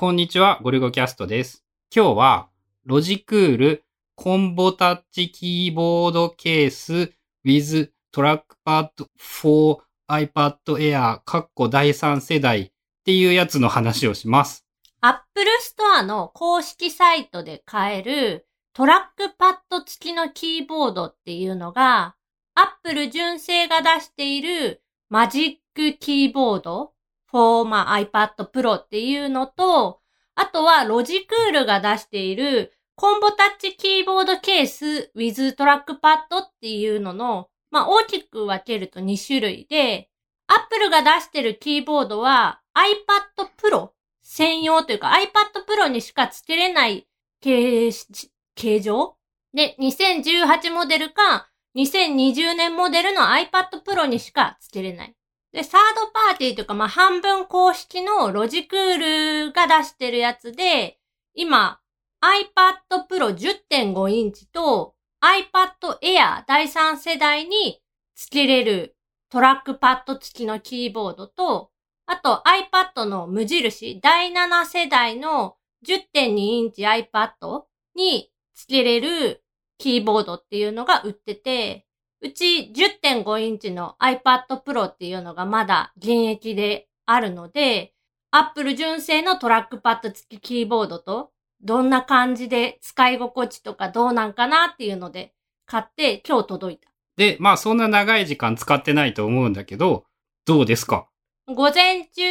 こんにちは、ゴルゴキャストです。今日は、ロジクールコンボタッチキーボードケース with トラックパッド for iPad Air カッコ第3世代っていうやつの話をします。Apple Store の公式サイトで買えるトラックパッド付きのキーボードっていうのが、Apple 純正が出しているマジックキーボード for まあ iPad Pro っていうのと、あとはロジクールが出しているコンボタッチキーボードケース with トラックパッドっていうのの、まあ大きく分けると2種類で、Apple が出しているキーボードは iPad Pro 専用というか iPad Pro にしか付けれない形形状？で、2018モデルか2020年モデルの iPad Pro にしか付けれない。で、サードパーティーというか、まあ、半分公式のロジクールが出してるやつで、今、iPad Pro 10.5インチと iPad Air 第3世代に付けれるトラックパッド付きのキーボードと、あと iPad の無印第7世代の10.2インチ iPad に付けれるキーボードっていうのが売ってて、うち10.5インチの iPad Pro っていうのがまだ現役であるので、Apple 純正のトラックパッド付きキーボードとどんな感じで使い心地とかどうなんかなっていうので買って今日届いた。で、まあそんな長い時間使ってないと思うんだけど、どうですか？午前中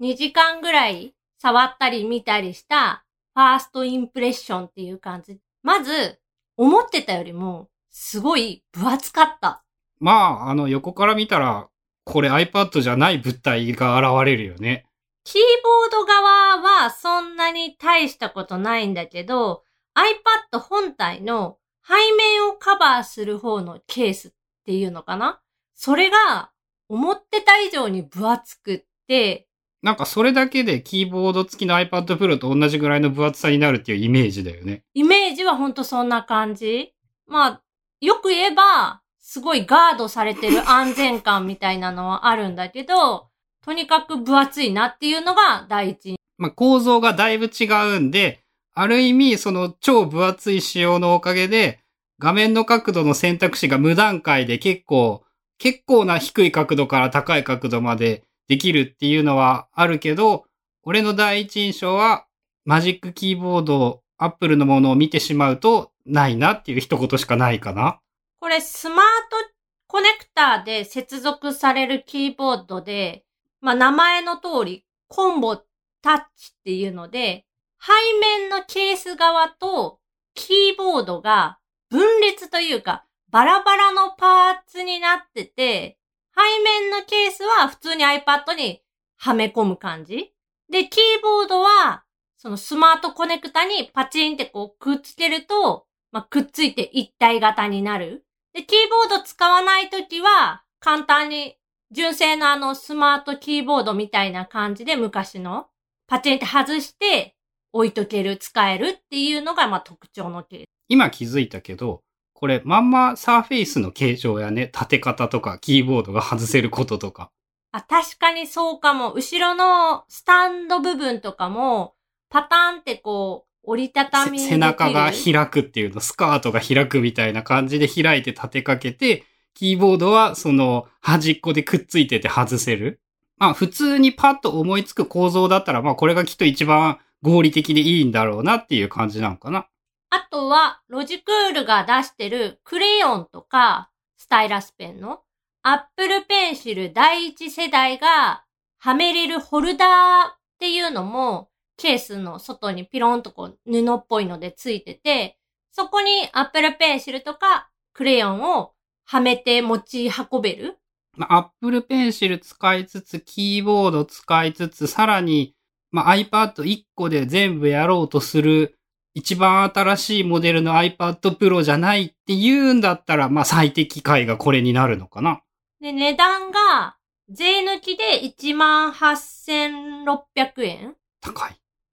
2時間ぐらい触ったり見たりしたファーストインプレッションっていう感じ。まず、思ってたよりもすごい分厚かった。まあ、あの横から見たら、これ iPad じゃない物体が現れるよね。キーボード側はそんなに大したことないんだけど、iPad 本体の背面をカバーする方のケースっていうのかなそれが思ってた以上に分厚くって、なんかそれだけでキーボード付きの iPad Pro と同じぐらいの分厚さになるっていうイメージだよね。イメージはほんとそんな感じまあ、よく言えば、すごいガードされてる安全感みたいなのはあるんだけど、とにかく分厚いなっていうのが第一。まあ構造がだいぶ違うんで、ある意味その超分厚い仕様のおかげで、画面の角度の選択肢が無段階で結構、結構な低い角度から高い角度までできるっていうのはあるけど、俺の第一印象は、マジックキーボード、アップルのものを見てしまうと、ないなっていう一言しかないかな。これスマートコネクターで接続されるキーボードで、まあ名前の通りコンボタッチっていうので、背面のケース側とキーボードが分裂というかバラバラのパーツになってて、背面のケースは普通に iPad にはめ込む感じで、キーボードはそのスマートコネクタにパチンってこうくっつけると、まあ、くっついて一体型になる。で、キーボード使わないときは、簡単に、純正のあのスマートキーボードみたいな感じで昔の、パチンって外して置いとける、使えるっていうのが、まあ、特徴のケース。今気づいたけど、これまんまサーフェイスの形状やね、立て方とか、キーボードが外せることとか。あ、確かにそうかも。後ろのスタンド部分とかも、パターンってこう、折りたたみせ背中がひ開くっていうの、スカートが開くみたいな感じで開いて立てかけて、キーボードはその端っこでくっついてて外せる。まあ普通にパッと思いつく構造だったら、まあこれがきっと一番合理的でいいんだろうなっていう感じなのかな。あとは、ロジクールが出してるクレヨンとか、スタイラスペンの、アップルペンシル第一世代が、はめれるホルダーっていうのも、ケースの外にピロンとこう布っぽいのでついてて、そこにアップルペンシルとかクレヨンをはめて持ち運べる？まあ Apple Pencil 使いつつ、キーボード使いつつ、さらに、まあ iPad1 個で全部やろうとする、一番新しいモデルの iPad Pro じゃないって言うんだったら、まあ最適解がこれになるのかな。で、値段が、税抜きで18,600円。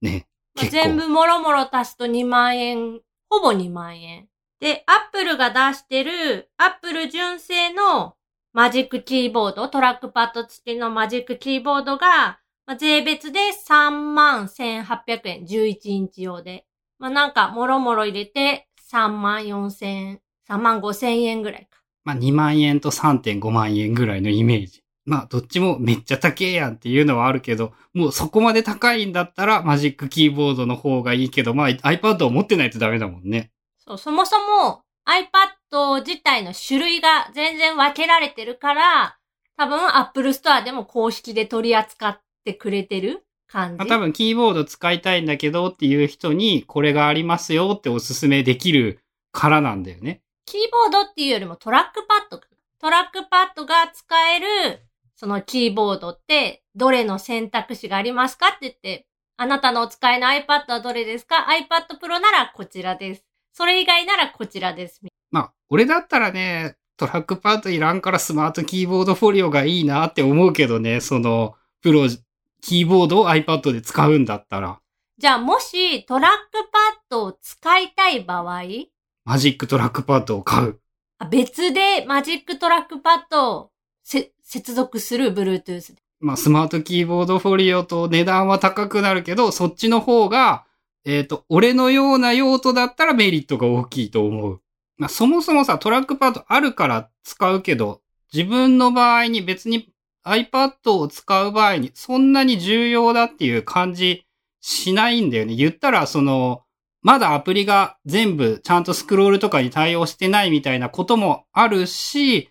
ね。まあ。全部もろもろ足すと2万円、ほぼ2万円。で、アップルが出してる、アップル純正の Magic Keyboard、トラックパッド付きの Magic Keyboard がまあ、税別で3万1800円、11インチ用で。まあ、なんか、もろもろ入れて3万4千、3万5千円ぐらいか。まあ、2万円と3.5万円ぐらいのイメージ。まあ、どっちもめっちゃ高えやんっていうのはあるけど、もうそこまで高いんだったら Magic Keyboard の方がいいけど、まあ iPad を持ってないとダメだもんね。そう、そもそも iPad 自体の種類が全然分けられてるから、多分 Apple Store でも公式で取り扱ってくれてる感じ。まあ、多分キーボード使いたいんだけどっていう人にこれがありますよっておすすめできるからなんだよね。キーボードっていうよりもトラックパッドか。トラックパッドが使える、そのキーボードって、どれの選択肢がありますかって言って、あなたのお使いの iPad はどれですか ?iPad Pro ならこちらです。それ以外ならこちらです。まあ、俺だったらね、トラックパッドいらんから Smart Keyboard Folio がいいなって思うけどね、その、プロ、キーボードを iPad で使うんだったら、じゃあもしトラックパッドを使いたい場合、 Magic Trackpad を買う。あ別で Magic Trackpad をせ接続する Bluetooth で。まあ、スマートキーボードフォリオと値段は高くなるけど、そっちの方が、えっ、と、俺のような用途だったらメリットが大きいと思う。まあ、そもそもさ、トラックパッドあるから使うけど、自分の場合に別に iPad を使う場合にそんなに重要だっていう感じしないんだよね。言ったら、その、まだアプリが全部ちゃんとスクロールとかに対応してないみたいなこともあるし、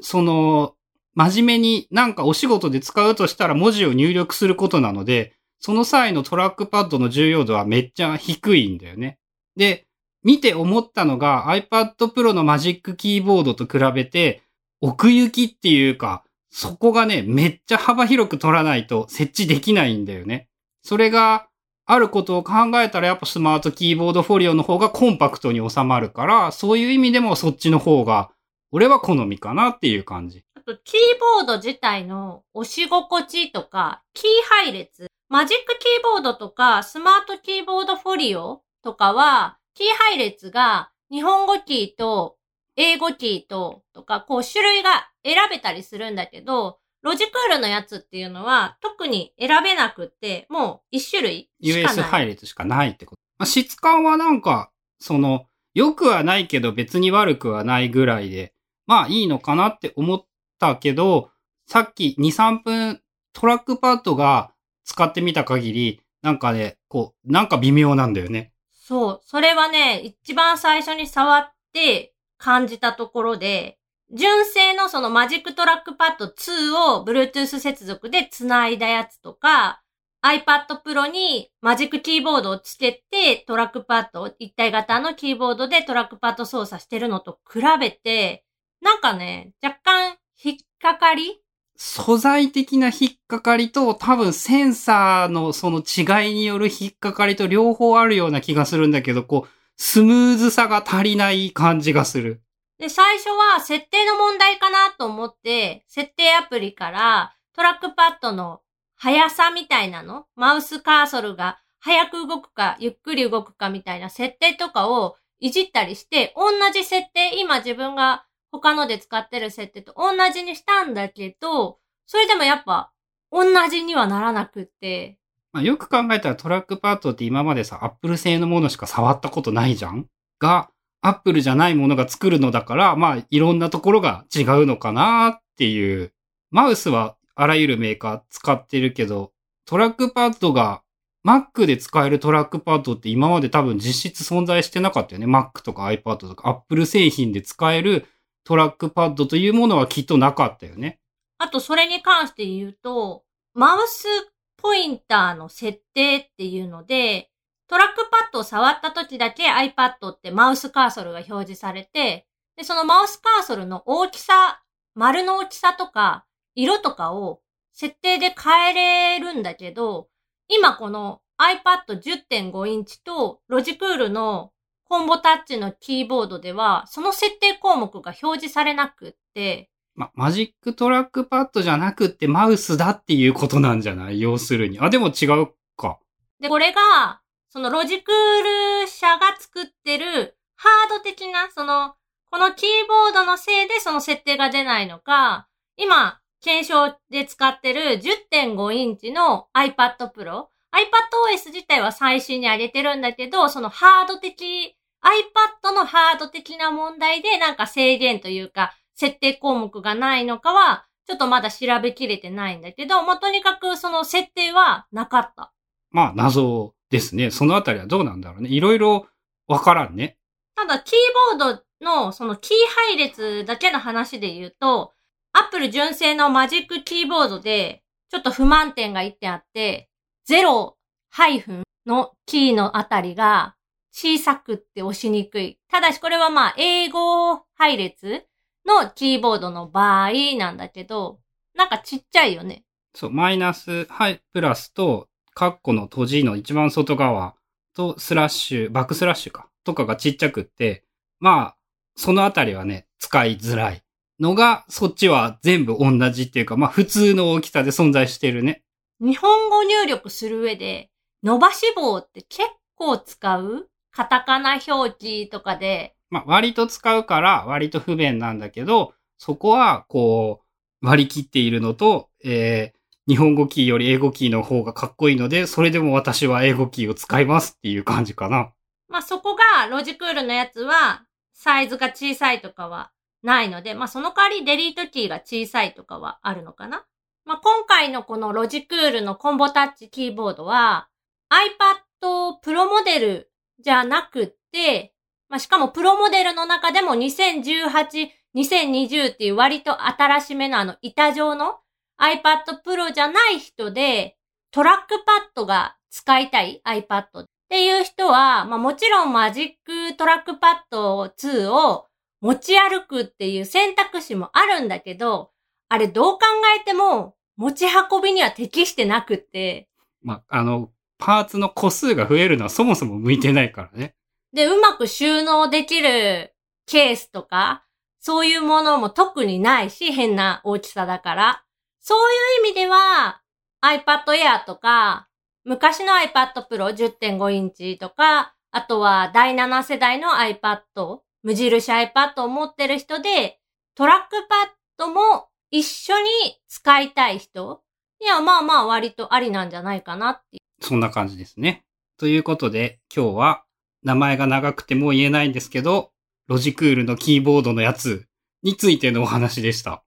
その、真面目になんかお仕事で使うとしたら文字を入力することなので、その際のトラックパッドの重要度はめっちゃ低いんだよね。で、見て思ったのが iPad Pro のマジックキーボードと比べて奥行きっていうか、そこがね、めっちゃ幅広く取らないと設置できないんだよね。それがあることを考えたらやっぱスマートキーボードフォリオの方がコンパクトに収まるから、そういう意味でもそっちの方が俺は好みかなっていう感じ。と、キーボード自体の押し心地とか、キー配列、マジックキーボードとか、スマートキーボードフォリオとかは、キー配列が日本語キーと英語キーととか、こう種類が選べたりするんだけど、ロジクールのやつっていうのは特に選べなくって、もう一種類しかない US。配列しかないってこと。まあ、質感はなんか、その、良くはないけど別に悪くはないぐらいで、まあいいのかなって思ったけど、さっき2、3分トラックパッドが使ってみた限り、なんかね、こう、なんか微妙なんだよね。そう。それはね、一番最初に触って感じたところで、純正のその Magic Trackpad 2を Bluetooth 接続で繋いだやつとか、iPad Pro に Magic Keyboard をつけてトラックパッド、一体型のキーボードでトラックパッド操作してるのと比べて、なんかね、若干引っかかり？素材的な引っかかりと多分センサーのその違いによる引っかかりと両方あるような気がするんだけど、こう、スムーズさが足りない感じがする。で、最初は設定の問題かなと思って、設定アプリからトラックパッドの速さみたいなの、マウスカーソルが速く動くか、ゆっくり動くかみたいな設定とかをいじったりして、同じ設定、今自分が他ので使ってる設定と同じにしたんだけど、それでもやっぱ同じにはならなくって、まあ、よく考えたらトラックパッドって今までさ、アップル製のものしか触ったことないじゃん？が、アップルじゃないものが作るのだから、まあ、いろんなところが違うのかなっていう。マウスはあらゆるメーカー使ってるけど、トラックパッドが、Mac で使えるトラックパッドって今まで多分実質存在してなかったよね。Mac とか iPad とか Apple 製品で使えるトラックパッドというものはきっとなかったよね。あと、それに関して言うと、マウスポインターの設定っていうので、トラックパッドを触った時だけ iPad ってマウスカーソルが表示されて、で、そのマウスカーソルの大きさ、丸の大きさとか、色とかを設定で変えれるんだけど、今この iPad 10.5インチとロジクールの Combo Touch のキーボードでは、その設定項目が表示されなくって、ま、 Magic Trackpad じゃなくってマウスだっていうことなんじゃない？要するに。あ、でも違うか。で、これが、そのロジクール社が作ってるハード的な、その、このキーボードのせいでその設定が出ないのか、今、検証で使ってる10.5インチの iPad Pro。iPadOS 自体は最新に上げてるんだけど、そのハード的、iPad のハード的な問題でなんか制限というか、設定項目がないのかは、ちょっとまだ調べきれてないんだけど、まあ、とにかくその設定はなかった。まあ、謎ですね。そのあたりはどうなんだろうね。いろいろわからんね。ただ、キーボードのそのキー配列だけの話で言うと、Apple 純正のマジックキーボードで、ちょっと不満点が1点あって、0ハイフンのキーのあたりが小さくって押しにくい。ただしこれはまあ英語配列のキーボードの場合なんだけど、なんかちっちゃいよね。そう、マイナス、はい、プラスと、カッコの閉じの一番外側とスラッシュ、バックスラッシュか、とかがちっちゃくって、まあ、そのあたりはね、使いづらいのが、そっちは全部同じっていうか、まあ普通の大きさで存在してるね。日本語入力する上で、伸ばし棒って結構使うカタカナ表記とかで。まあ割と使うから割と不便なんだけど、そこはこう割り切っているのと、えー、日本語キーより英語キーの方がかっこいいので、それでも私は英語キーを使いますっていう感じかな。まあそこがロジクールのやつはサイズが小さいとかはないので、まあその代わりデリートキーが小さいとかはあるのかな。まあ今回のこのロジクールのコンボタッチキーボードは iPad Pro モデルじゃなくて、まあしかもプロモデルの中でも2018、2020っていう割と新しめのあの板状の iPad Pro じゃない人でトラックパッドが使いたい iPad っていう人は、まあもちろんマジックトラックパッド2を持ち歩くっていう選択肢もあるんだけど、あれどう考えても持ち運びには適してなくって。まあ、あの、パーツの個数が増えるのはそもそも向いてないからね。で、うまく収納できるケースとか、そういうものも特にないし、変な大きさだから。そういう意味では、iPad Air とか、昔の iPad Pro 10.5インチとか、あとは第7世代の iPad、無印 iPad を持ってる人で、トラックパッドも一緒に使いたい人には、まあまあ割とありなんじゃないかなっていうそんな感じですね。ということで、今日は名前が長くても言えないんですけど、ロジクールのキーボードのやつについてのお話でした。